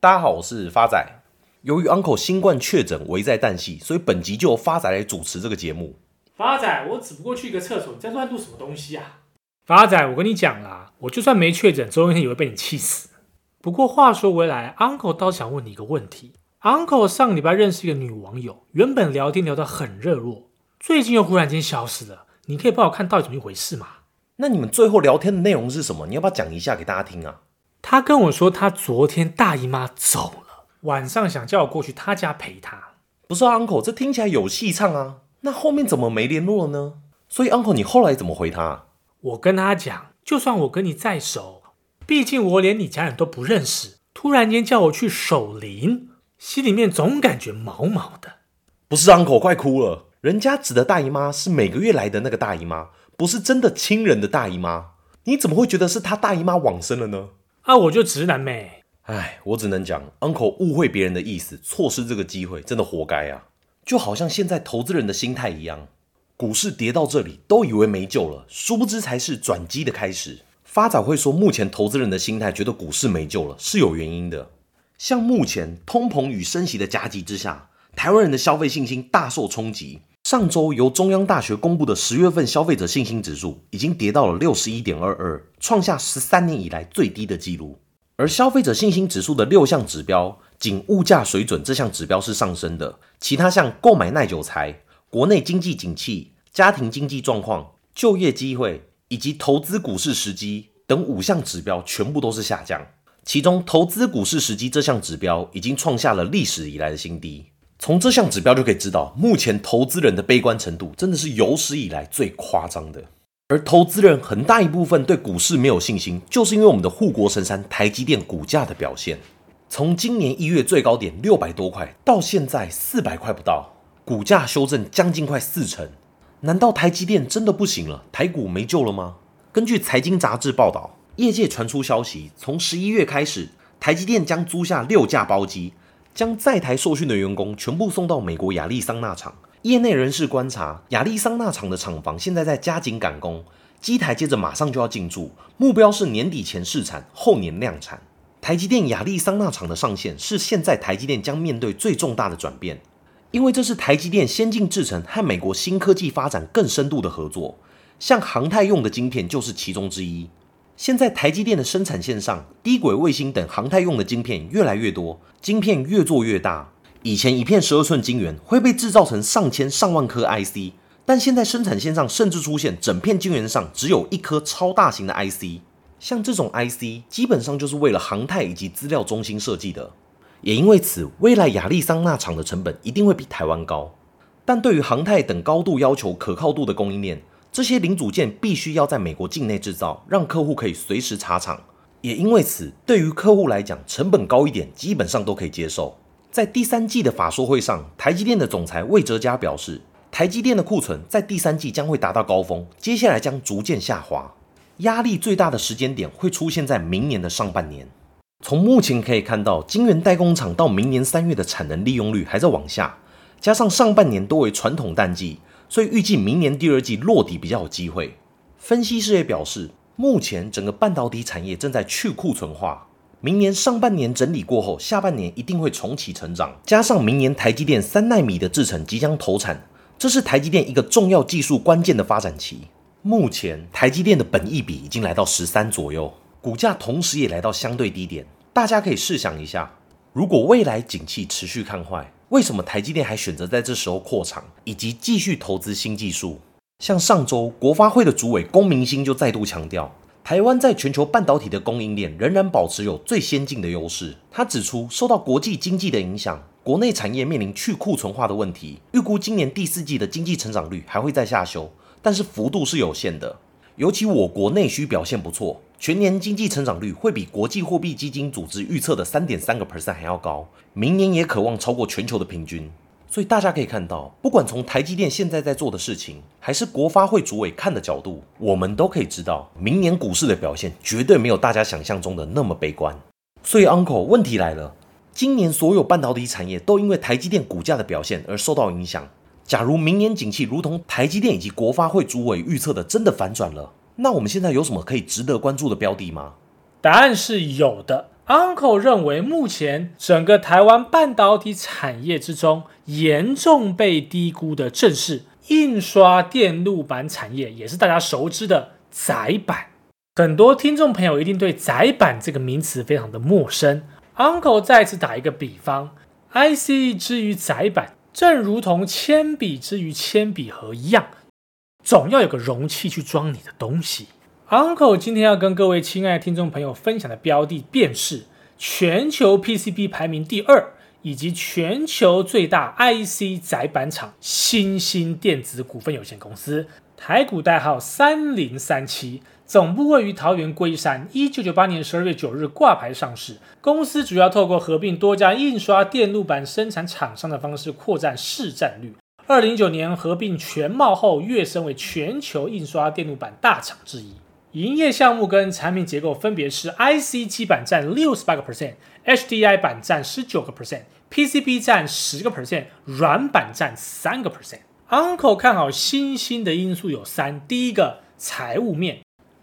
大家好，我是发仔。由于 Uncle 新冠确诊，危在旦夕，所以本集就由发仔来主持这个节目。发仔，我只不过去一个厕所，你在乱录什么东西啊？发仔，我跟你讲啦，我就算没确诊，总有一天也会被你气死。不过话说回来，Uncle 倒想问你一个问题。Uncle 上礼拜认识一个女网友，原本聊天聊得很热络，最近又忽然间消失了。你可以帮我看到底怎么一回事吗？那你们最后聊天的内容是什么？你要不要讲一下给大家听啊？他跟我说，他昨天大姨妈走了，晚上想叫我过去他家陪他。不是啊，Uncle，这听起来有戏唱啊。那后面怎么没联络了呢？所以 Uncle，你后来怎么回他？我跟他讲，就算我跟你再熟，毕竟我连你家人都不认识，突然间叫我去守灵。心里面总感觉毛毛的，不是 Uncle 快哭了。人家指的大姨妈是每个月来的那个大姨妈，不是真的亲人的大姨妈。你怎么会觉得是他大姨妈往生了呢？啊，我就直男呗。哎，我只能讲，Uncle 误会别人的意思，错失这个机会，真的活该啊！就好像现在投资人的心态一样，股市跌到这里都以为没救了，殊不知才是转机的开始。发展会说，目前投资人的心态觉得股市没救了，是有原因的。像目前通膨与升息的夹击之下，台湾人的消费信心大受冲击。上周由中央大学公布的十月份消费者信心指数已经跌到了六十一点二二，创下十三年以来最低的纪录。而消费者信心指数的六项指标，仅物价水准这项指标是上升的，其他像购买耐久财、国内经济景气、家庭经济状况、就业机会以及投资股市时机等五项指标全部都是下降。其中，投资股市时机这项指标已经创下了历史以来的新低。从这项指标就可以知道，目前投资人的悲观程度真的是有史以来最夸张的。而投资人很大一部分对股市没有信心，就是因为我们的护国神山台积电股价的表现。从今年一月最高点六百多块，到现在四百块不到，股价修正将近快四成。难道台积电真的不行了？台股没救了吗？根据财经杂志报道。业界传出消息，从十一月开始，台积电将租下六架包机，将在台受训的员工全部送到美国亚利桑那厂。业内人士观察，亚利桑那厂的厂房现在在加紧赶工，机台接着马上就要进驻，目标是年底前试产，后年量产。台积电亚利桑那厂的上线是现在台积电将面对最重大的转变，因为这是台积电先进制程和美国新科技发展更深度的合作，像航太用的晶片就是其中之一。现在台积电的生产线上，低轨卫星等航太用的晶片越来越多，晶片越做越大。以前一片十二寸晶圆会被制造成上千上万颗 IC，但现在生产线上甚至出现整片晶圆上只有一颗超大型的 IC。像这种 IC，基本上就是为了航太以及资料中心设计的。也因为此，未来亚利桑那厂的成本一定会比台湾高。但对于航太等高度要求可靠度的供应链，这些零组件必须要在美国境内制造，让客户可以随时查厂。也因为此，对于客户来讲，成本高一点，基本上都可以接受。在第三季的法说会上，台积电的总裁魏哲嘉表示，台积电的库存在第三季将会达到高峰，接下来将逐渐下滑。压力最大的时间点会出现在明年的上半年。从目前可以看到，晶圆代工厂到明年三月的产能利用率还在往下，加上上半年多为传统淡季。所以预计明年第二季落底比较有机会。分析师也表示，目前整个半导体产业正在去库存化，明年上半年整理过后，下半年一定会重启成长。加上明年台积电三纳米的制程即将投产，这是台积电一个重要技术关键的发展期。目前台积电的本益比已经来到十三左右，股价同时也来到相对低点。大家可以试想一下，如果未来景气持续看坏，为什么台积电还选择在这时候扩厂，以及继续投资新技术？像上周国发会的主委龚明鑫就再度强调，台湾在全球半导体的供应链仍然保持有最先进的优势。他指出，受到国际经济的影响，国内产业面临去库存化的问题，预估今年第四季的经济成长率还会再下修，但是幅度是有限的。尤其我国内需表现不错。全年经济成长率会比国际货币基金组织预测的三点三个 percent 还要高，明年也渴望超过全球的平均。所以大家可以看到，不管从台积电现在在做的事情，还是国发会主委看的角度，我们都可以知道，明年股市的表现绝对没有大家想象中的那么悲观。所以 Uncle，问题来了，今年所有半导体产业都因为台积电股价的表现而受到影响。假如明年景气如同台积电以及国发会主委预测的真的反转了，那我们现在有什么可以值得关注的标的吗？答案是有的 Uncle 认为，目前整个台湾半导体产业之中，严重被低估的正是印刷电路板产业，也是大家熟知的载板。很多听众朋友一定对载板这个名词非常的陌生。Uncle 再次打一个比方，IC 之于载板，正如同铅笔之于铅笔盒一样，总要有个容器去装你的东西。Uncle 今天要跟各位亲爱的听众朋友分享的标的，便是全球 PCB 排名第二，以及全球最大 IC 载板厂新兴电子股份有限公司，台股代号三零三七，总部位于桃园龟山，一九九八年十二月九日挂牌上市。公司主要透过合并多家印刷电路板生产厂商的方式扩展市占率。二零一九年合并全茂后，跃升为全球印刷电路板大厂之一。营业项目跟产品结构分别是：IC 基板占六十八个 percent，HDI 板占十九个 percent，PCB 占十个 percent，软板占三个 percent。Uncle 看好新兴的因素有三：第一个，财务面，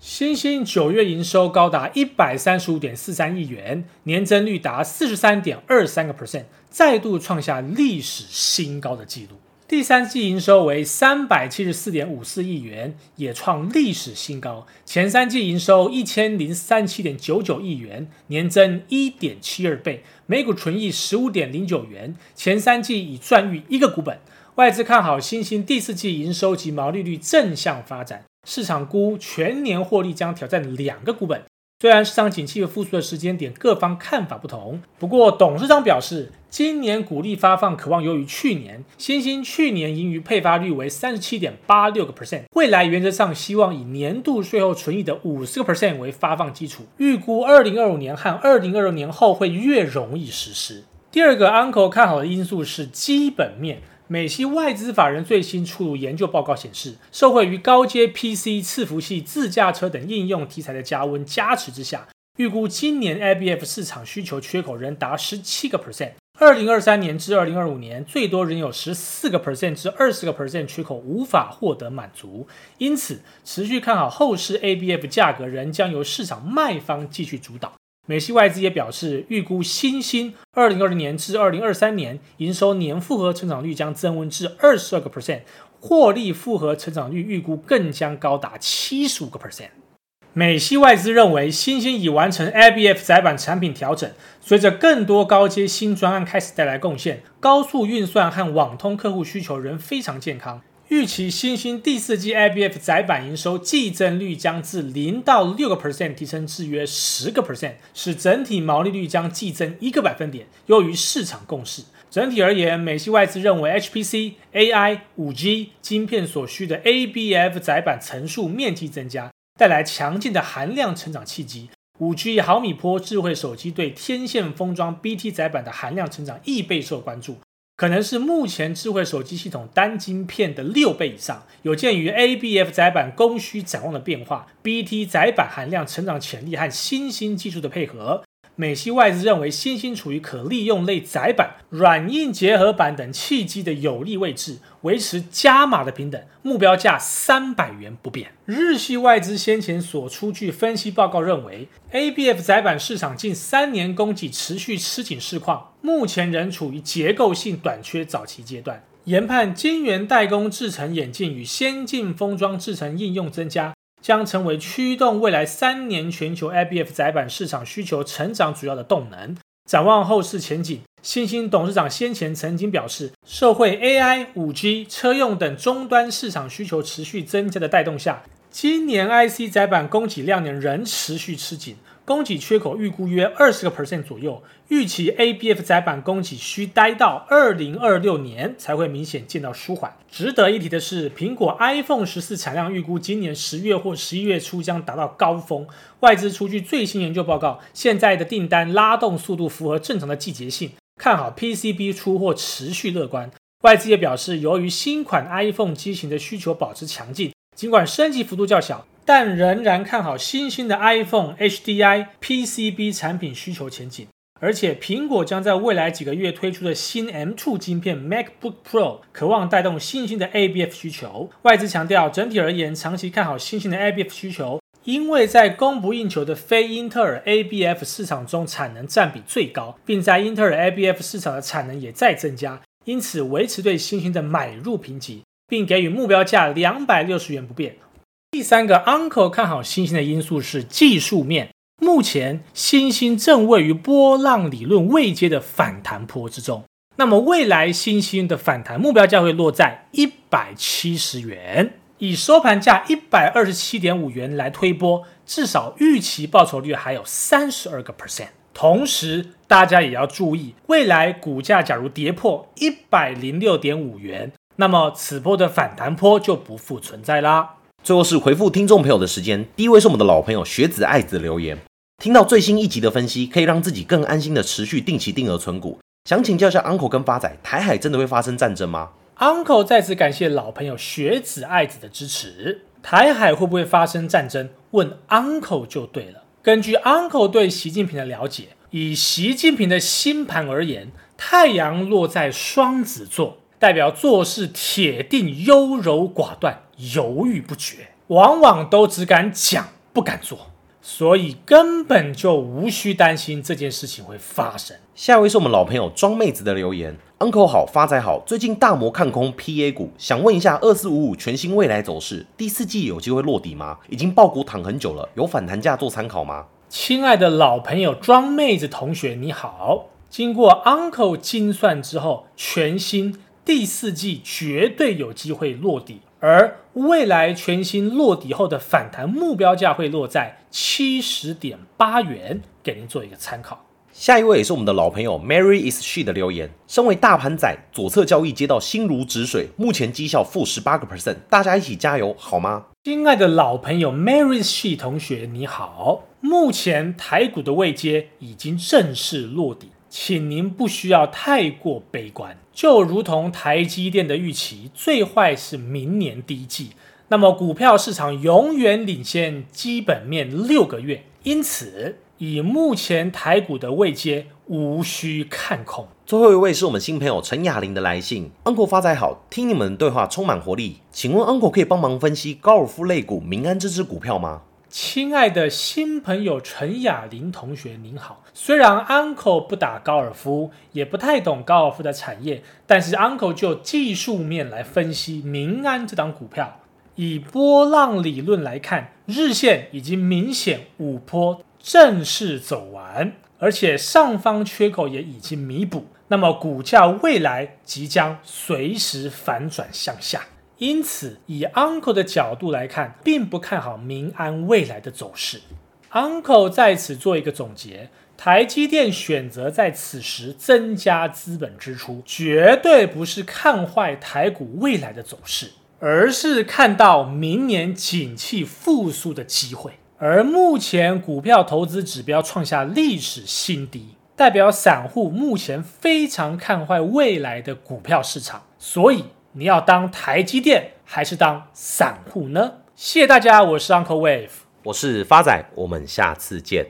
新兴九月营收高达一百三十五点四三亿元，年增率达四十三点二三个 percent，再度创下历史新高的纪录。第三季营收为三百七十四点五四亿元，也创历史新高。前三季营收一千零三七点九九亿元，年增一点七二倍，每股纯益十五点零九元。前三季已赚逾一个股本。外资看好新兴第四季营收及毛利率正向发展，市场估全年获利将挑战两个股本。虽然市场景气和复苏的时间点各方看法不同，不过董事长表示，今年股利发放可望优于去年。新兴去年盈余配发率为三十七点八六个 percent，未来原则上希望以年度税后存益的五十个 percent 为发放基础。预估二零二五年和二零二六年后会越容易实施。第二个 Uncle 看好的因素是基本面。美系外资法人最新出炉研究报告显示，受惠于高阶 PC、伺服器、自驾车等应用题材的加温加持之下，预估今年 IBF 市场需求缺口仍达十七个 percent，二零二三年至二零二五年最多仍有十四个 percent 至二十个 percent 缺口无法获得满足，因此持续看好后市 ABF 价格仍将由市场卖方继续主导。美系外资也表示，预估新兴二零二零年至二零二三年营收年复合成长率将增温至二十二个 percent，获利复合成长率预估更将高达七十五个 percent。美系外资认为，新兴已完成 IBF 载板产品调整，随着更多高阶新专案开始带来贡献，高速运算和网通客户需求仍非常健康。预期新兴第四季 IBF 载板营收季增率将自零到六个 percent 提升至约十个 percent，使整体毛利率将季增一个百分点，优于市场共识。整体而言，美系外资认为 HPC、AI、五 G 晶片所需的 ABF 载板层数面积增加，带来强劲的含量成长契机。五 G 毫米波智慧手机对天线封装 BT 载板的含量成长亦备受关注。可能是目前智慧手机系统单晶片的六倍以上。有鉴于 ABF 载板供需展望的变化，BT 载板含量成长潜力和新兴技术的配合。美系外资认为，新兴处于可利用类载板、软硬结合板等契机的有利位置，维持加码的平等目标价三百元不变。日系外资先前所出具分析报告认为，ABF 载板市场近三年供给持续吃紧市况，目前仍处于结构性短缺早期阶段。研判晶圆代工制程演进与先进封装制程应用增加。将成为驱动未来三年全球 IBF 载板市场需求成长主要的动能。展望后市前景，新兴董事长先前曾经表示，社会 AI、五 G、车用等终端市场需求持续增加的带动下，今年 IC 载板供给量能仍持续吃紧。供给缺口预估约二十个 percent 左右，预期 ABF 载板供给需待到二零二六年才会明显见到舒缓。值得一提的是，苹果 iPhone 十四产量预估今年十月或十一月初将达到高峰。外资出具最新研究报告，现在的订单拉动速度符合正常的季节性，看好 PCB 出货持续乐观。外资也表示，由于新款 iPhone 机型的需求保持强劲，尽管升级幅度较小。但仍然看好新兴的 iPhone HDI PCB 产品需求前景，而且苹果将在未来几个月推出的新 M2 晶片 MacBook Pro，可望带动新兴的 ABF 需求。外资强调，整体而言，长期看好新兴的 ABF 需求，因为在供不应求的非英特尔 ABF 市场中产能占比最高，并在英特尔 ABF 市场的产能也在增加，因此维持对新兴的买入评级，并给予目标价两百六十元不变。第三个 Uncle 看好欣兴的因素是技术面，目前欣兴正位于波浪理论未接的反弹坡之中。那么未来欣兴的反弹目标价会落在一百七十元，以收盘价一百二十七点五元来推波，至少预期报酬率还有三十二个 percent。同时，大家也要注意，未来股价假如跌破一百零六点五元，那么此波的反弹坡就不复存在啦。最后是回复听众朋友的时间，第一位是我们的老朋友学子爱子留言，听到最新一集的分析，可以让自己更安心的持续定期定额存股。想请教一下 Uncle 跟发仔，台海真的会发生战争吗？Uncle 再次感谢老朋友学子爱子的支持。台海会不会发生战争？问 Uncle 就对了。根据 Uncle 对习近平的了解，以习近平的星盘而言，太阳落在双子座，代表做事铁定优柔寡断、犹豫不决，往往都只敢讲不敢做。所以根本就无需担心这件事情会发生。下一位是我们老朋友庄妹子的留言，Uncle 好，发财好。最近大摩看空 PA 股，想问一下二四五五全新未来走势，第四季有机会落底吗？已经爆股躺很久了，有反弹价做参考吗？亲爱的老朋友庄妹子同学你好，经过 Uncle 精算之后，全新第四季绝对有机会落底。而未来全新落底后的反弹目标价会落在七十点八元，给您做一个参考。下一位也是我们的老朋友 Mary is she 的留言，身为大盘仔，左侧交易接到心如止水，目前绩效负十八个 percent，大家一起加油好吗？亲爱的老朋友 Mary is she 同学你好，目前台股的位阶已经正式落底。请您不需要太过悲观，就如同台积电的预期，最坏是明年第一季。那么股票市场永远领先基本面六个月，因此以目前台股的位阶，无需看空。最后一位是我们新朋友陈雅玲的来信，Uncle 发财好，听你们对话充满活力，请问 Uncle 可以帮忙分析高尔夫类股明安这支股票吗？亲爱的新朋友陈雅玲同学，您好。虽然 Uncle 不打高尔夫，也不太懂高尔夫的产业，但是 Uncle 就技术面来分析明安这档股票。以波浪理论来看，日线已经明显五波正式走完，而且上方缺口也已经弥补，那么股价未来即将随时反转向下。因此，以 Uncle 的角度来看，并不看好民安未来的走势。Uncle 在此做一个总结：台积电选择在此时增加资本支出，绝对不是看坏台股未来的走势，而是看到明年景气复苏的机会。而目前股票投资指标创下历史新低，代表散户目前非常看坏未来的股票市场，所以。你要当台积电还是当散户呢？谢谢大家，我是 Uncle Wave，我是发仔，我们下次见。